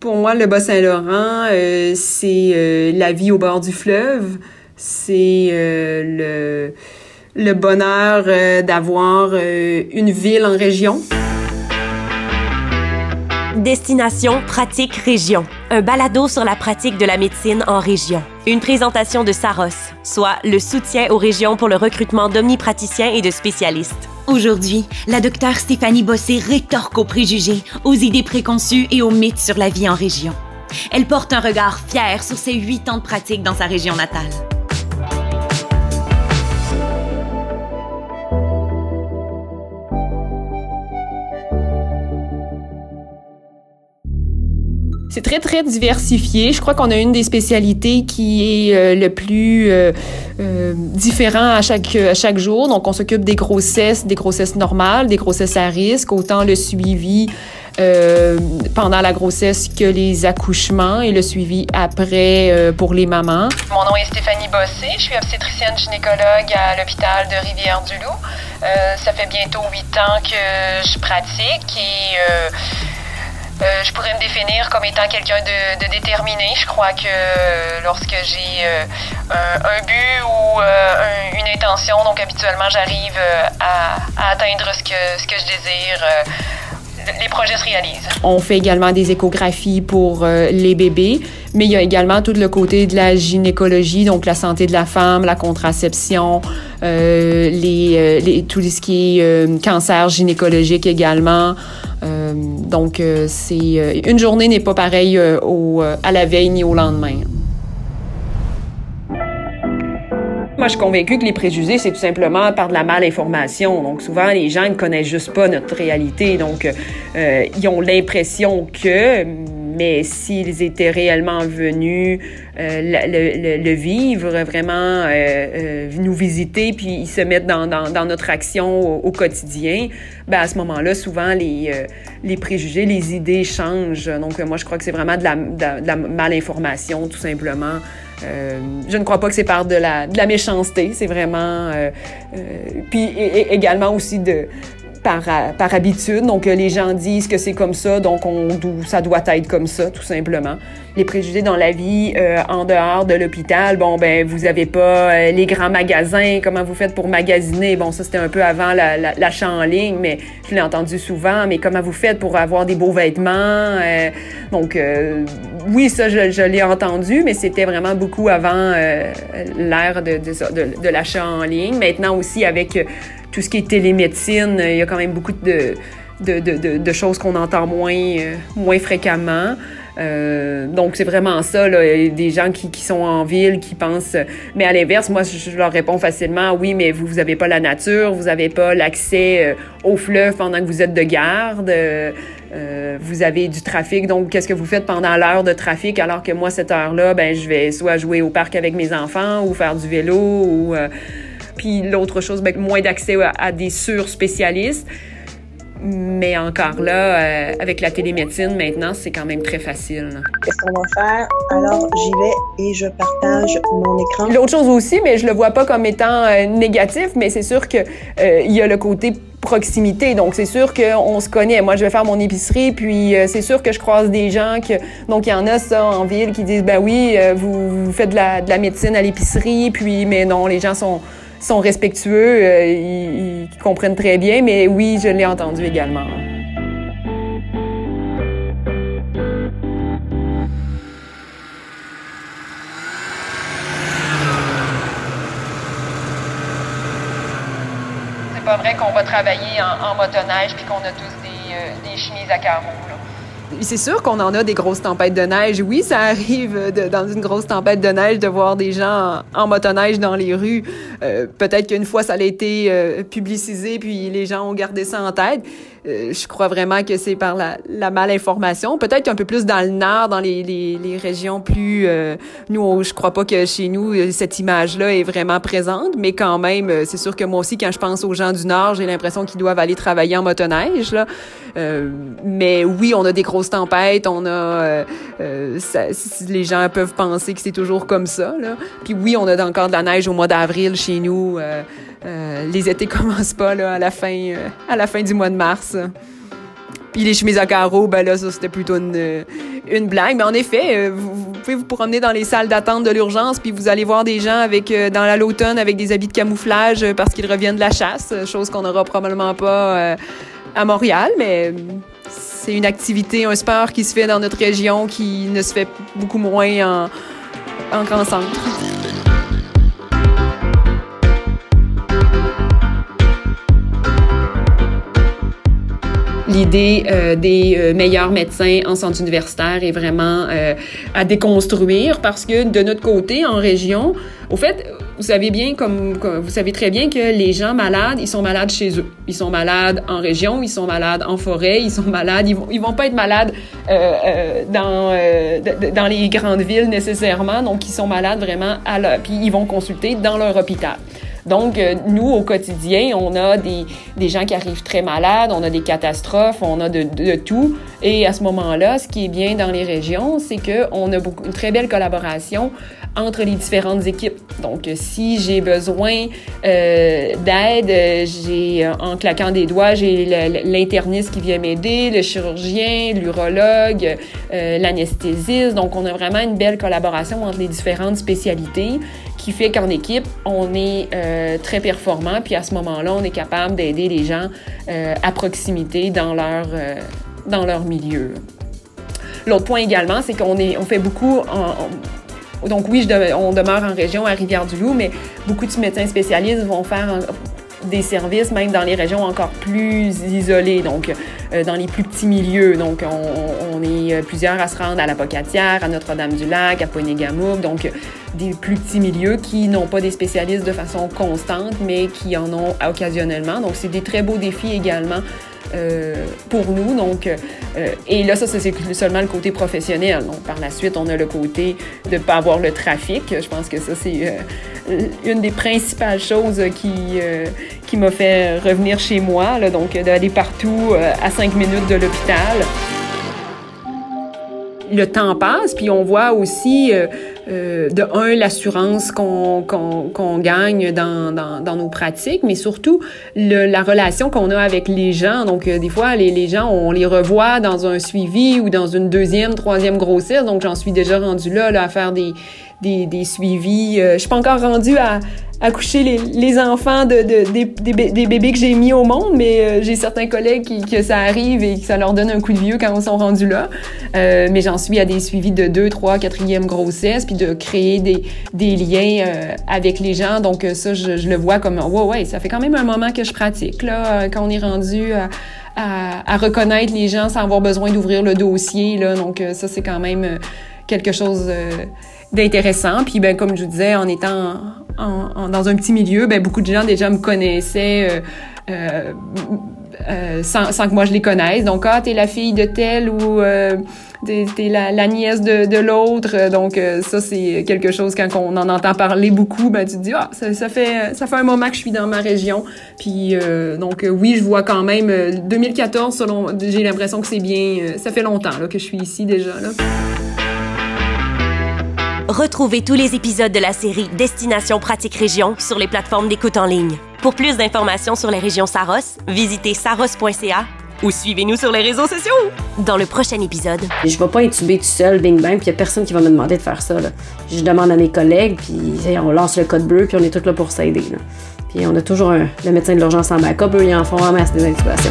Pour moi, le Bas-Saint-Laurent, euh, c'est euh, la vie au bord du fleuve. C'est euh, le, le bonheur d'avoir une ville en région. Destination Pratique Région, un balado sur la pratique de la médecine en région. Une présentation de Saros, soit le soutien aux régions pour le recrutement d'omnipraticiens et de spécialistes. Aujourd'hui, la docteure Stéphanie Bossé rétorque aux préjugés, aux idées préconçues et aux mythes sur la vie en région. Elle porte un regard fier sur ses huit ans de pratique dans sa région natale. C'est très, très diversifié. Je crois qu'on a une des spécialités qui est euh, le plus euh, euh, différent à chaque, à chaque jour. Donc, on s'occupe des grossesses, des grossesses normales, des grossesses à risque, autant le suivi euh, pendant la grossesse que les accouchements et le suivi après pour les mamans. Mon nom est Stéphanie Bossé, je suis obstétricienne gynécologue à l'hôpital de Rivière-du-Loup. Ça fait bientôt huit ans que je pratique et euh, je pourrais me définir comme étant quelqu'un de, déterminé. Je crois que lorsque j'ai euh, un, but ou euh, une intention, donc habituellement j'arrive à, atteindre ce que, je désire les projets se réalisent. On fait également des échographies pour les bébés, mais il y a également tout le côté de la gynécologie, donc la santé de la femme, la contraception, euh, les, tout ce qui est cancer gynécologique également. Euh, donc, euh, c'est euh, une journée n'est pas pareille au, à la veille ni au lendemain. Moi, je suis convaincue que les préjugés, c'est tout simplement par de la malinformation. Donc, souvent, les gens ne connaissent juste pas notre réalité. Donc, ils ont l'impression que, mais s'ils étaient réellement venus euh, le, vivre, vraiment euh, euh, nous visiter, puis ils se mettent dans, notre action au, quotidien, ben à ce moment-là, souvent, les, préjugés, les idées changent. Donc, moi, je crois que c'est vraiment de la, malinformation, tout simplement. Je ne crois pas que c'est par de la, méchanceté, c'est vraiment... Puis également aussi de, par, par habitude. Donc, les gens disent que c'est comme ça, donc on, ça doit être comme ça, tout simplement. Les préjugés dans la vie euh, en dehors de l'hôpital, bon, ben, vous avez pas euh, les grands magasins, comment vous faites pour magasiner? Bon, ça, c'était un peu avant l'achat la, la, en ligne, mais je l'ai entendu souvent, mais comment vous faites pour avoir des beaux vêtements? Euh, donc, oui, ça, je, l'ai entendu, mais c'était vraiment beaucoup avant l'ère de l'achat en ligne. Maintenant aussi, avec tout ce qui est télémédecine, il y a quand même beaucoup de, de, de, de choses qu'on entend moins, euh, moins fréquemment. Euh, donc, c'est vraiment ça, là, des gens qui, qui sont en ville, qui pensent... Mais à l'inverse, moi, je, leur réponds facilement, oui, mais vous n'avez pas la nature, vous n'avez pas l'accès euh, au fleuve pendant que vous êtes de garde, euh, vous avez du trafic, donc qu'est-ce que vous faites pendant l'heure de trafic, alors que moi, cette heure-là, ben, je vais soit jouer au parc avec mes enfants ou faire du vélo ou... Puis l'autre chose, ben, moins d'accès à, à, des sur-spécialistes. Mais encore là, euh, avec la télémédecine maintenant, c'est quand même très facile. Qu'est-ce qu'on va faire? Alors, j'y vais et je partage mon écran. L'autre chose aussi, mais je le vois pas comme étant euh, négatif, mais c'est sûr que euh, y a le côté proximité. Donc, c'est sûr qu'on se connaît. Moi, je vais faire mon épicerie, puis euh, c'est sûr que je croise des gens que... Donc, il y en a, ça, en ville, qui disent, ben oui, euh, vous, vous, faites de la, de la médecine à l'épicerie, puis, mais non, les gens sont sont respectueux, euh, ils, comprennent très bien, mais oui, je l'ai entendu également. C'est pas vrai qu'on va travailler en, en motoneige puis qu'on a tous des, euh, des chemises à carreaux. C'est sûr qu'on en a des grosses tempêtes de neige. Oui, ça arrive dans une grosse tempête de neige de voir des gens en, en motoneige dans les rues. Euh, Peut-être qu'une fois, ça a été euh, publicisé, puis les gens ont gardé ça en tête. Euh, je crois vraiment que c'est par la, la malinformation. Peut-être qu'un peu plus dans le nord, dans les, les, les régions plus... Euh, nous, je crois pas que chez nous, euh, cette image-là est vraiment présente, mais quand même, c'est sûr que moi aussi, quand je pense aux gens du nord, j'ai l'impression qu'ils doivent aller travailler en motoneige. Là. mais oui, on a des grosses tempêtes, on a... Ça, les gens peuvent penser que c'est toujours comme ça. Là. Puis oui, on a encore de la neige au mois d'avril chez nous. Euh, les étés commencent pas là, à, la fin, euh, à la fin du mois de mars. Puis les chemises à carreaux, ben là, ça, c'était plutôt une, blague. Mais en effet, euh, vous, pouvez vous promener dans les salles d'attente de l'urgence, puis vous allez voir des gens avec, dans l'automne avec des habits de camouflage parce qu'ils reviennent de la chasse, chose qu'on n'aura probablement pas à Montréal, mais c'est une activité, un sport qui se fait dans notre région qui ne se fait beaucoup moins en, en grand centre. L'idée euh, des euh, meilleurs médecins en centre universitaire est vraiment euh, à déconstruire parce que de notre côté, en région, au fait, vous savez bien, comme, vous savez très bien que les gens malades, ils sont malades chez eux. Ils sont malades en région, ils sont malades en forêt, ils sont malades, ils vont, ils vont pas être malades dans, dans les grandes villes nécessairement, donc ils sont malades vraiment à leur, puis ils vont consulter dans leur hôpital. Donc, euh, nous, au quotidien, on a des, gens qui arrivent très malades, on a des catastrophes, on a de, tout. Et à ce moment-là, ce qui est bien dans les régions, c'est qu'on a beaucoup, une très belle collaboration entre les différentes équipes. Donc, si j'ai besoin euh, d'aide, j'ai, en claquant des doigts, j'ai l'interniste qui vient m'aider, le chirurgien, l'urologue, euh, l'anesthésiste. Donc, on a vraiment une belle collaboration entre les différentes spécialités qui fait qu'en équipe, on est euh, très performant, puis à ce moment-là, on est capable d'aider les gens euh, à proximité dans leur, euh, dans leur milieu. L'autre point également, c'est qu'on on fait beaucoup donc oui, on demeure en région à Rivière-du-Loup, mais beaucoup de médecins spécialistes vont faire des services même dans les régions encore plus isolées, donc euh, dans les plus petits milieux. Donc on, est euh, plusieurs à se rendre à la Pocatière, à Notre-Dame-du-Lac, à Poinégamouk, donc des plus petits milieux qui n'ont pas des spécialistes de façon constante, mais qui en ont occasionnellement. Donc c'est des très beaux défis également euh, pour nous. Donc, euh, et là, ça, c'est seulement le côté professionnel. Donc, par la suite, on a le côté de ne pas avoir le trafic. Je pense que ça, c'est euh, une des principales choses qui, qui m'a fait revenir chez moi. Là, donc, d'aller partout à cinq minutes de l'hôpital le temps passe, puis on voit aussi, euh, de un, l'assurance qu'on gagne dans, dans, nos pratiques, mais surtout la relation qu'on a avec les gens. Donc, euh, des fois, les, les gens, on les revoit dans un suivi ou dans une deuxième, troisième grossesse. Donc, j'en suis déjà rendue là, à faire des, des, des suivis. je suis pas encore rendue à accoucher les, les enfants de, de des, des, bébés que j'ai mis au monde, mais euh, j'ai certains collègues qui, que ça arrive et que ça leur donne un coup de vieux quand ils sont rendus là. Euh, mais j'en suis à des suivis de deux, trois, quatrième grossesse, puis de créer des, des liens euh, avec les gens. Donc euh, ça, je, je, le vois comme, ouais, ouais, ça fait quand même un moment que je pratique, là, quand on est rendu à, à, à reconnaître les gens sans avoir besoin d'ouvrir le dossier, là. Donc ça, c'est quand même quelque chose d'intéressant. Puis ben comme je vous disais, en étant dans un petit milieu, ben beaucoup de gens déjà me connaissaient. Euh, euh, euh, sans, que moi je les connaisse. Donc, ah, t'es la fille de telle ou euh, t'es, la, nièce de, de l'autre. Donc, euh, ça, c'est quelque chose, quand on en entend parler beaucoup, ben, tu te dis, ah, ça, ça, fait, ça fait un moment que je suis dans ma région. Puis, donc, oui, je vois quand même, 2014, selon, j'ai l'impression que c'est bien, ça fait longtemps là, que je suis ici déjà. Là. Retrouvez tous les épisodes de la série Destination Pratique Région sur les plateformes d'écoute en ligne. Pour plus d'informations sur les régions Saros, visitez saros.ca ou suivez-nous sur les réseaux sociaux. Dans le prochain épisode. Je vais pas intuber tout seul, bing bang, puis y a personne qui va me demander de faire ça. Je demande à mes collègues, puis on lance le code bleu, puis on est tous là pour s'aider. Puis on a toujours le médecin de l'urgence en backup, eux, ils en font en masse des intubations.